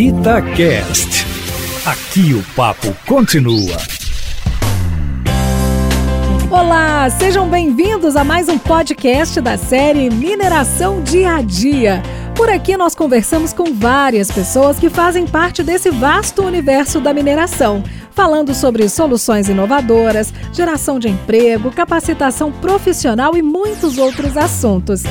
Itacast. Aqui o papo continua. Olá, sejam bem-vindos a mais um podcast da série Mineração Dia a Dia. Por aqui nós conversamos com várias pessoas que fazem parte desse vasto universo da mineração, falando sobre soluções inovadoras, geração de emprego, capacitação profissional e muitos outros assuntos.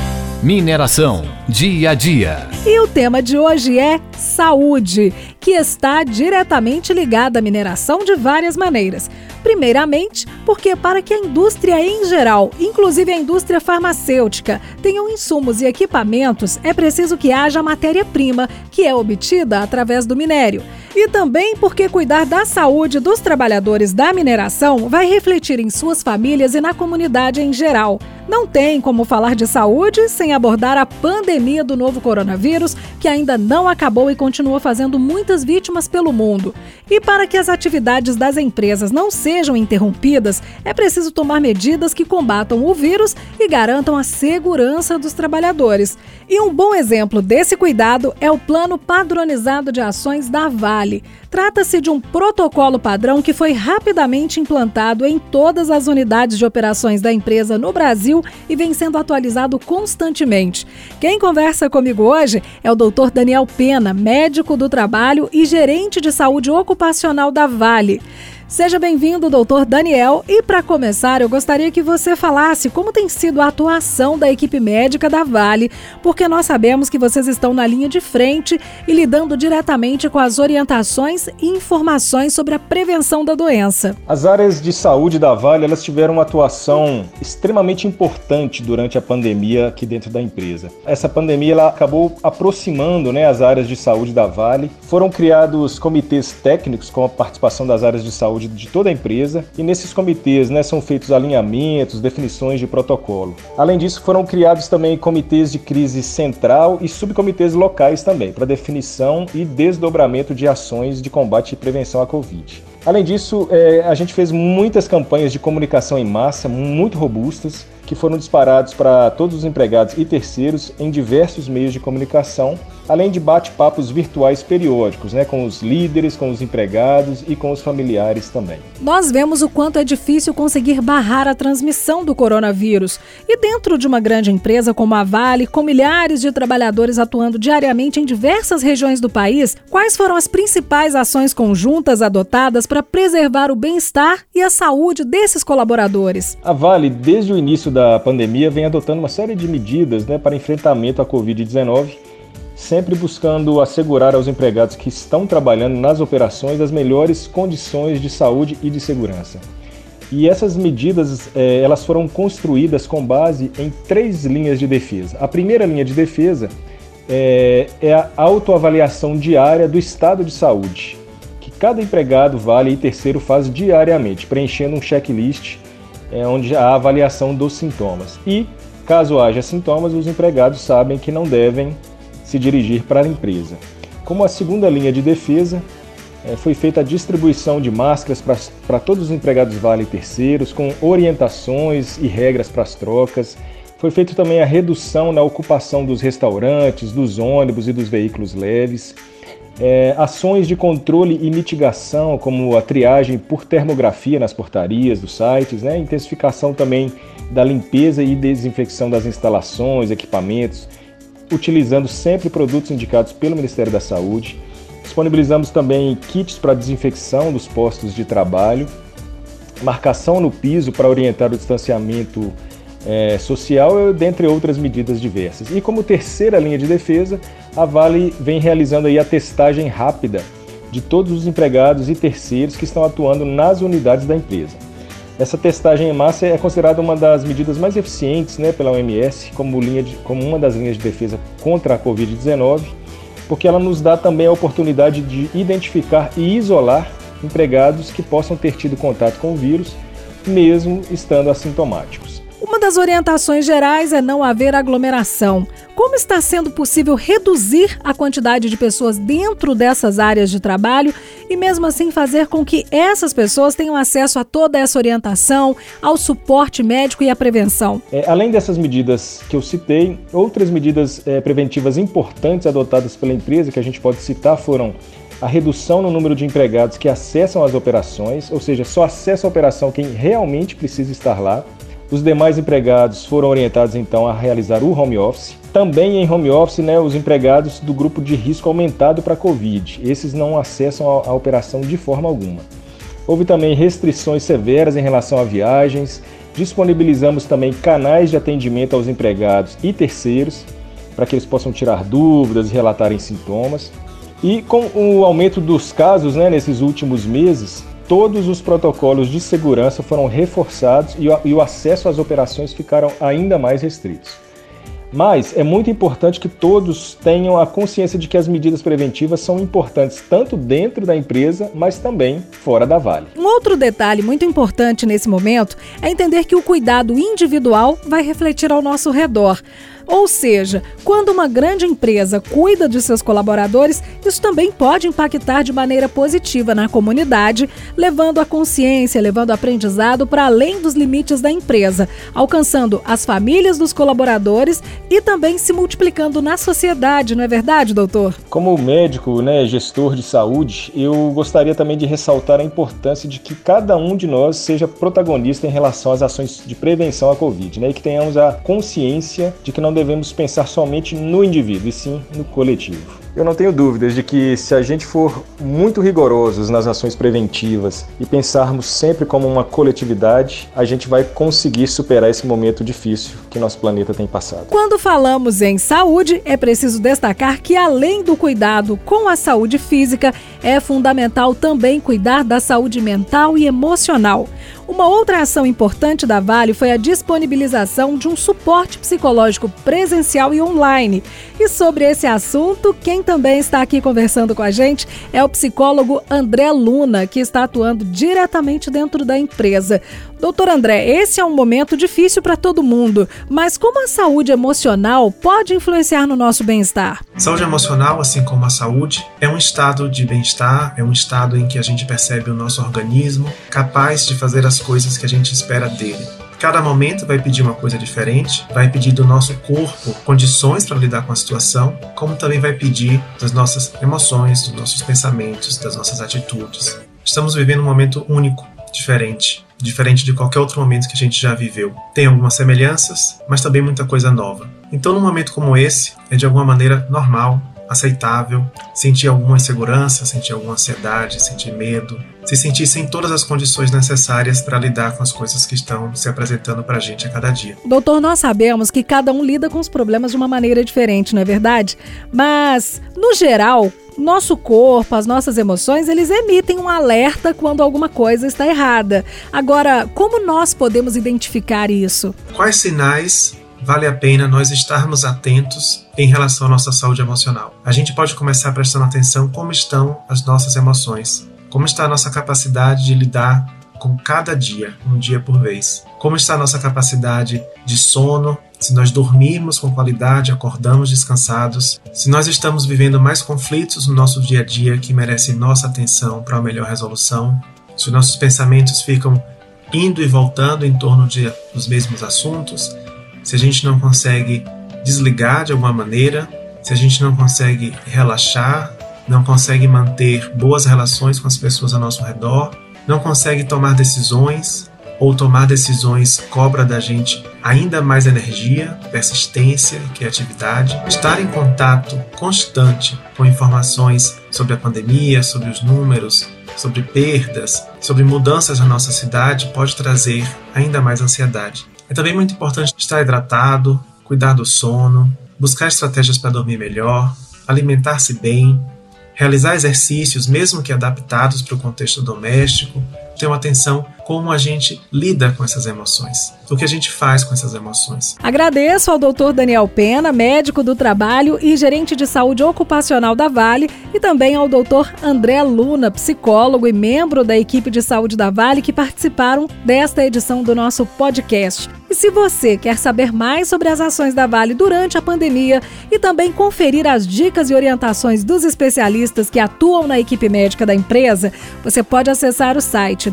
Mineração, dia a dia. E o tema de hoje é saúde, que está diretamente ligada à mineração de várias maneiras. Primeiramente, porque para que a indústria em geral, inclusive a indústria farmacêutica, tenham insumos e equipamentos, é preciso que haja matéria-prima, que é obtida através do minério. E também porque cuidar da saúde dos trabalhadores da mineração vai refletir em suas famílias e na comunidade em geral. Não tem como falar de saúde sem abordar a pandemia do novo coronavírus, que ainda não acabou e continua fazendo muitas vítimas pelo mundo. E para que as atividades das empresas não sejam interrompidas, é preciso tomar medidas que combatam o vírus e garantam a segurança dos trabalhadores. E um bom exemplo desse cuidado é o Plano Padronizado de Ações da Vale. Trata-se de um protocolo padrão que foi rapidamente implantado em todas as unidades de operações da empresa no Brasil e vem sendo atualizado constantemente. Quem conversa comigo hoje é o Dr. Daniel Pena, médico do trabalho e gerente de saúde ocupacional da Vale. Seja bem-vindo, doutor Daniel. E para começar, eu gostaria que você falasse como tem sido a atuação da equipe médica da Vale, porque nós sabemos que vocês estão na linha de frente e lidando diretamente com as orientações e informações sobre a prevenção da doença. As áreas de saúde da Vale elas tiveram uma atuação extremamente importante durante a pandemia aqui dentro da empresa. Essa pandemia ela acabou aproximando né, as áreas de saúde da Vale. Foram criados comitês técnicos com a participação das áreas de saúde saúde de toda a empresa e nesses comitês né, são feitos alinhamentos, definições de protocolo. Além disso, foram criados também comitês de crise central e subcomitês locais também, para definição e desdobramento de ações de combate e prevenção à Covid. Além disso, é, a gente fez muitas campanhas de comunicação em massa muito robustas, que foram disparados para todos os empregados e terceiros em diversos meios de comunicação, além de bate-papos virtuais periódicos, né, com os líderes, com os empregados e com os familiares também. Nós vemos o quanto é difícil conseguir barrar a transmissão do coronavírus. E dentro de uma grande empresa como a Vale, com milhares de trabalhadores atuando diariamente em diversas regiões do país, quais foram as principais ações conjuntas adotadas para preservar o bem-estar e a saúde desses colaboradores? A Vale, desde o início da pandemia, vem adotando uma série de medidas né, para enfrentamento à Covid-19, sempre buscando assegurar aos empregados que estão trabalhando nas operações as melhores condições de saúde e de segurança. E essas medidas eh, elas foram construídas com base em três linhas de defesa. A primeira linha de defesa é, é a autoavaliação diária do estado de saúde, que cada empregado, vale e terceiro faz diariamente, preenchendo um checklist é, onde há avaliação dos sintomas. E, caso haja sintomas, os empregados sabem que não devem se dirigir para a empresa. Como a segunda linha de defesa, é, foi feita a distribuição de máscaras para todos os empregados Vale e terceiros, com orientações e regras para as trocas. Foi feita também a redução na ocupação dos restaurantes, dos ônibus e dos veículos leves é, ações de controle e mitigação, como a triagem por termografia nas portarias dos sites, né? intensificação também da limpeza e desinfecção das instalações, equipamentos, utilizando sempre produtos indicados pelo Ministério da Saúde. Disponibilizamos também kits para desinfecção dos postos de trabalho, marcação no piso para orientar o distanciamento é, social, dentre outras medidas diversas. E como terceira linha de defesa, a Vale vem realizando aí a testagem rápida de todos os empregados e terceiros que estão atuando nas unidades da empresa. Essa testagem em massa é considerada uma das medidas mais eficientes né, pela OMS como, linha de, como uma das linhas de defesa contra a Covid-19, porque ela nos dá também a oportunidade de identificar e isolar empregados que possam ter tido contato com o vírus, mesmo estando assintomáticos. Uma das orientações gerais é não haver aglomeração. Como está sendo possível reduzir a quantidade de pessoas dentro dessas áreas de trabalho e, mesmo assim, fazer com que essas pessoas tenham acesso a toda essa orientação, ao suporte médico e à prevenção? É, além dessas medidas que eu citei, outras medidas é, preventivas importantes adotadas pela empresa que a gente pode citar foram a redução no número de empregados que acessam as operações, ou seja, só acessa a operação quem realmente precisa estar lá. Os demais empregados foram orientados então a realizar o home office. Também em home office, né, os empregados do grupo de risco aumentado para Covid. Esses não acessam a, a operação de forma alguma. Houve também restrições severas em relação a viagens. Disponibilizamos também canais de atendimento aos empregados e terceiros para que eles possam tirar dúvidas e relatarem sintomas. E com o aumento dos casos né, nesses últimos meses, todos os protocolos de segurança foram reforçados e o, e o acesso às operações ficaram ainda mais restritos. Mas é muito importante que todos tenham a consciência de que as medidas preventivas são importantes tanto dentro da empresa, mas também fora da Vale. Um outro detalhe muito importante nesse momento é entender que o cuidado individual vai refletir ao nosso redor. Ou seja, quando uma grande empresa cuida de seus colaboradores, isso também pode impactar de maneira positiva na comunidade, levando a consciência, levando o aprendizado para além dos limites da empresa, alcançando as famílias dos colaboradores e também se multiplicando na sociedade, não é verdade, doutor? Como médico, né, gestor de saúde, eu gostaria também de ressaltar a importância de que cada um de nós seja protagonista em relação às ações de prevenção à Covid, né, e que tenhamos a consciência de que não devemos pensar somente no indivíduo, e sim no coletivo. Eu não tenho dúvidas de que se a gente for muito rigorosos nas ações preventivas e pensarmos sempre como uma coletividade, a gente vai conseguir superar esse momento difícil que nosso planeta tem passado. Quando falamos em saúde, é preciso destacar que além do cuidado com a saúde física, é fundamental também cuidar da saúde mental e emocional. Uma outra ação importante da Vale foi a disponibilização de um suporte psicológico presencial e online. E sobre esse assunto, quem também está aqui conversando com a gente é o psicólogo André Luna, que está atuando diretamente dentro da empresa. Doutor André, esse é um momento difícil para todo mundo, mas como a saúde emocional pode influenciar no nosso bem-estar? Saúde emocional, assim como a saúde, é um estado de bem-estar, é um estado em que a gente percebe o nosso organismo capaz de fazer as coisas que a gente espera dele. Cada momento vai pedir uma coisa diferente, vai pedir do nosso corpo condições para lidar com a situação, como também vai pedir das nossas emoções, dos nossos pensamentos, das nossas atitudes. Estamos vivendo um momento único, diferente, diferente de qualquer outro momento que a gente já viveu. Tem algumas semelhanças, mas também muita coisa nova. Então, num momento como esse, é de alguma maneira normal aceitável, sentir alguma insegurança, sentir alguma ansiedade, sentir medo, se sentir sem todas as condições necessárias para lidar com as coisas que estão se apresentando para a gente a cada dia. Doutor, nós sabemos que cada um lida com os problemas de uma maneira diferente, não é verdade? Mas, no geral, nosso corpo, as nossas emoções, eles emitem um alerta quando alguma coisa está errada. Agora, como nós podemos identificar isso? Quais sinais vale a pena nós estarmos atentos em relação à nossa saúde emocional. A gente pode começar prestando atenção como estão as nossas emoções, como está a nossa capacidade de lidar com cada dia, um dia por vez. Como está a nossa capacidade de sono, se nós dormirmos com qualidade, acordamos descansados, se nós estamos vivendo mais conflitos no nosso dia a dia que merecem nossa atenção para uma melhor resolução, se nossos pensamentos ficam indo e voltando em torno de, dos mesmos assuntos, se a gente não consegue desligar de alguma maneira, se a gente não consegue relaxar, não consegue manter boas relações com as pessoas ao nosso redor, não consegue tomar decisões, ou tomar decisões cobra da gente ainda mais energia, persistência, criatividade, estar em contato constante com informações sobre a pandemia, sobre os números, sobre perdas, sobre mudanças na nossa cidade pode trazer ainda mais ansiedade. É também muito importante estar hidratado, cuidar do sono, buscar estratégias para dormir melhor, alimentar-se bem, realizar exercícios, mesmo que adaptados para o contexto doméstico, ter uma atenção como a gente lida com essas emoções, o que a gente faz com essas emoções. Agradeço ao Dr. Daniel Pena, médico do trabalho e gerente de saúde ocupacional da Vale, e também ao Dr. André Luna, psicólogo e membro da equipe de saúde da Vale, que participaram desta edição do nosso podcast. E se você quer saber mais sobre as ações da Vale durante a pandemia e também conferir as dicas e orientações dos especialistas que atuam na equipe médica da empresa, você pode acessar o site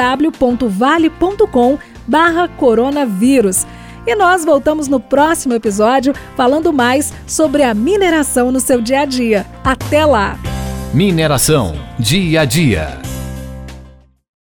www.vale.com/coronavírus. E nós voltamos no próximo episódio falando mais sobre a mineração no seu dia a dia. Até lá! Mineração, dia a dia.